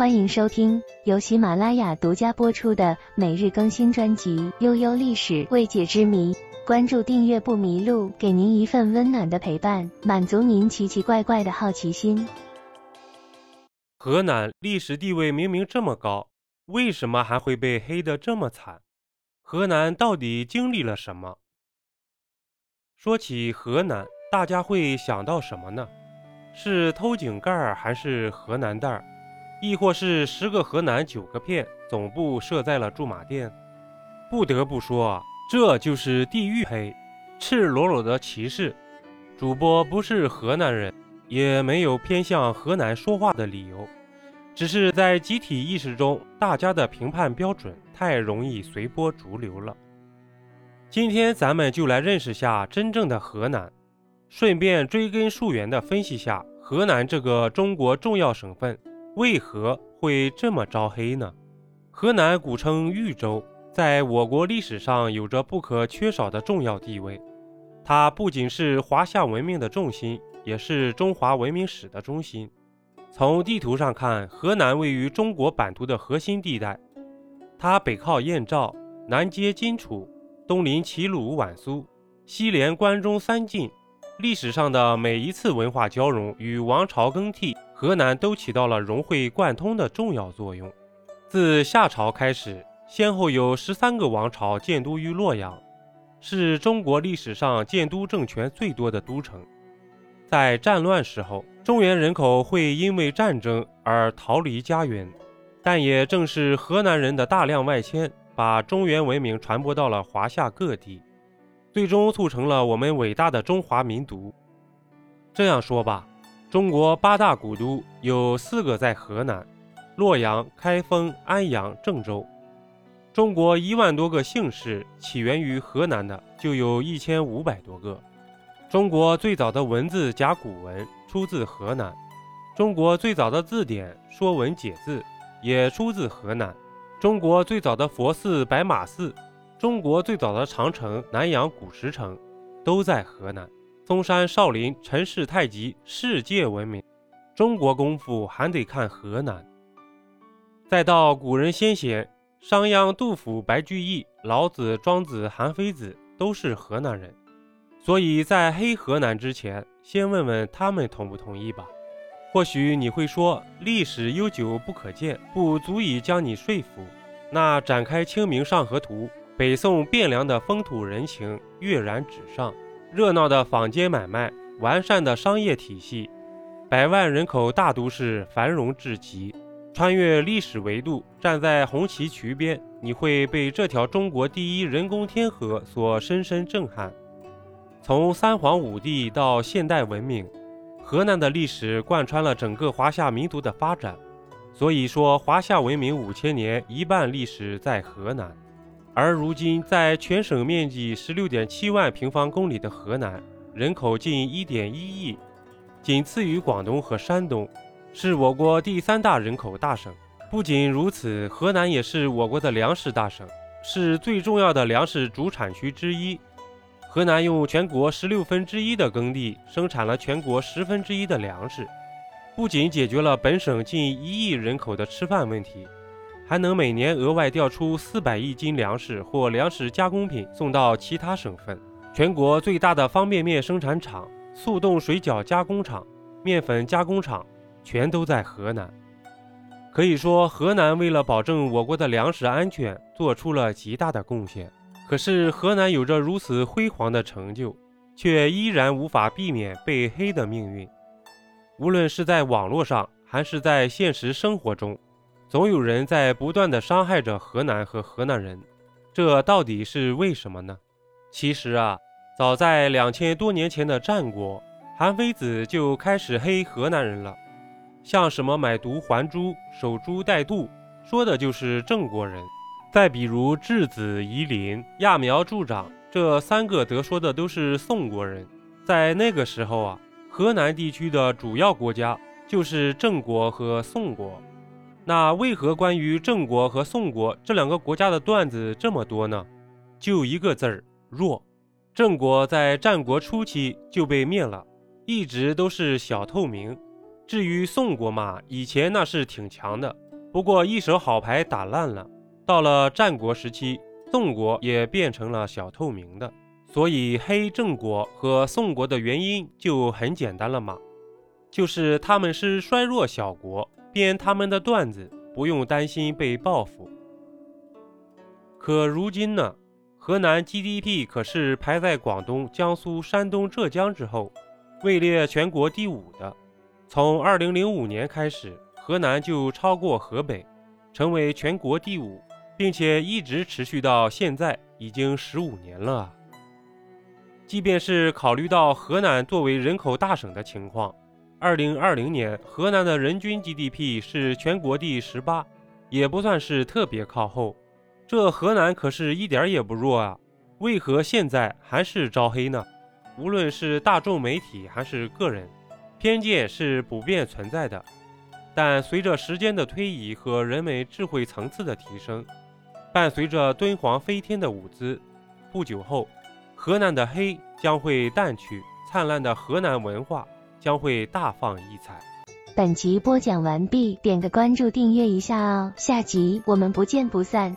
欢迎收听由喜马拉雅独家播出的每日更新专辑《悠悠历史未解之谜》。关注订阅不迷路，给您一份温暖的陪伴，满足您奇奇怪怪的好奇心。河南历史地位明明这么高，为什么还会被黑得这么惨？河南到底经历了什么？说起河南，大家会想到什么呢？是偷井盖还是河南袋亦或是十个河南九个骗，总部设在了驻马店？不得不说，这就是地域黑，赤裸裸的歧视。主播不是河南人，也没有偏向河南说话的理由，只是在集体意识中，大家的评判标准太容易随波逐流了。今天咱们就来认识下真正的河南。顺便追根溯源地分析下，河南这个中国重要省份为何会这么招黑呢？河南古称豫州，在我国历史上有着不可缺少的重要地位。它不仅是华夏文明的重心，也是中华文明史的中心。从地图上看，河南位于中国版图的核心地带，它北靠燕赵，南接荆楚，东临齐鲁皖苏，西连关中三晋。历史上的每一次文化交融与王朝更替，河南都起到了融会贯通的重要作用。自夏朝开始，先后有十三个王朝建都于洛阳，是中国历史上建都政权最多的都城。在战乱时候，中原人口会因为战争而逃离家园，但也正是河南人的大量外迁，把中原文明传播到了华夏各地。最终促成了我们伟大的中华民族。这样说吧，中国八大古都有四个在河南：洛阳、开封、安阳、郑州。中国一万多个姓氏起源于河南的就有一千五百多个。中国最早的文字甲骨文出自河南。中国最早的字典《说文解字》也出自河南。中国最早的佛寺白马寺。中国最早的长城南阳古石城，都在河南。嵩山少林、陈氏太极世界闻名，中国功夫还得看河南。再到古人先贤，商鞅、杜甫、白居易、老子、庄子、韩非子都是河南人。所以在黑河南之前，先问问他们同不同意吧。或许你会说，历史悠久不可见，不足以将你说服。那展开《清明上河图》。北宋汴梁的风土人情跃然纸上，热闹的坊间买卖，完善的商业体系，百万人口大都市繁荣至极。穿越历史维度，站在红旗渠边，你会被这条中国第一人工天河所深深震撼。从三皇五帝到现代文明，河南的历史贯穿了整个华夏民族的发展。所以说，华夏文明五千年，一半历史在河南。而如今，在全省面积十六点七万平方公里的河南，人口近一点一亿，仅次于广东和山东，是我国第三大人口大省。不仅如此，河南也是我国的粮食大省，是最重要的粮食主产区之一。河南用全国十六分之一的耕地生产了全国十分之一的粮食，不仅解决了本省近一亿人口的吃饭问题。还能每年额外调出四百亿斤粮食或粮食加工品送到其他省份。全国最大的方便面生产厂、速冻水饺加工厂、面粉加工厂，全都在河南。可以说，河南为了保证我国的粮食安全，做出了极大的贡献。可是，河南有着如此辉煌的成就，却依然无法避免被黑的命运。无论是在网络上，还是在现实生活中。总有人在不断的伤害着河南和河南人，这到底是为什么呢？其实啊，早在两千多年前的战国，韩非子就开始黑河南人了。像什么买椟还珠、守株待兔，说的就是郑国人。再比如质子夷陵、揠苗助长，这三个得说的都是宋国人。在那个时候啊，河南地区的主要国家就是郑国和宋国。那为何关于郑国和宋国这两个国家的段子这么多呢？就一个字儿弱。郑国在战国初期就被灭了，一直都是小透明。至于宋国嘛，以前那是挺强的，不过一手好牌打烂了，到了战国时期，宋国也变成了小透明的。所以黑郑国和宋国的原因就很简单了嘛，就是他们是衰弱小国，编他们的段子不用担心被报复。可如今呢，河南 GDP 可是排在广东、江苏、山东、浙江之后，位列全国第五的。从2005年开始，河南就超过河北，成为全国第五，并且一直持续到现在，已经十五年了。即便是考虑到河南作为人口大省的情况，二零二零年河南的人均 GDP 是全国第十八，也不算是特别靠后。这河南可是一点也不弱啊！为何现在还是招黑呢？无论是大众媒体还是个人，偏见是普遍存在的。但随着时间的推移和人们智慧层次的提升，伴随着敦煌飞天的舞姿，不久后。河南的黑将会淡去，灿烂的河南文化将会大放异彩。本集播讲完毕，点个关注，订阅一下哦，下集我们不见不散。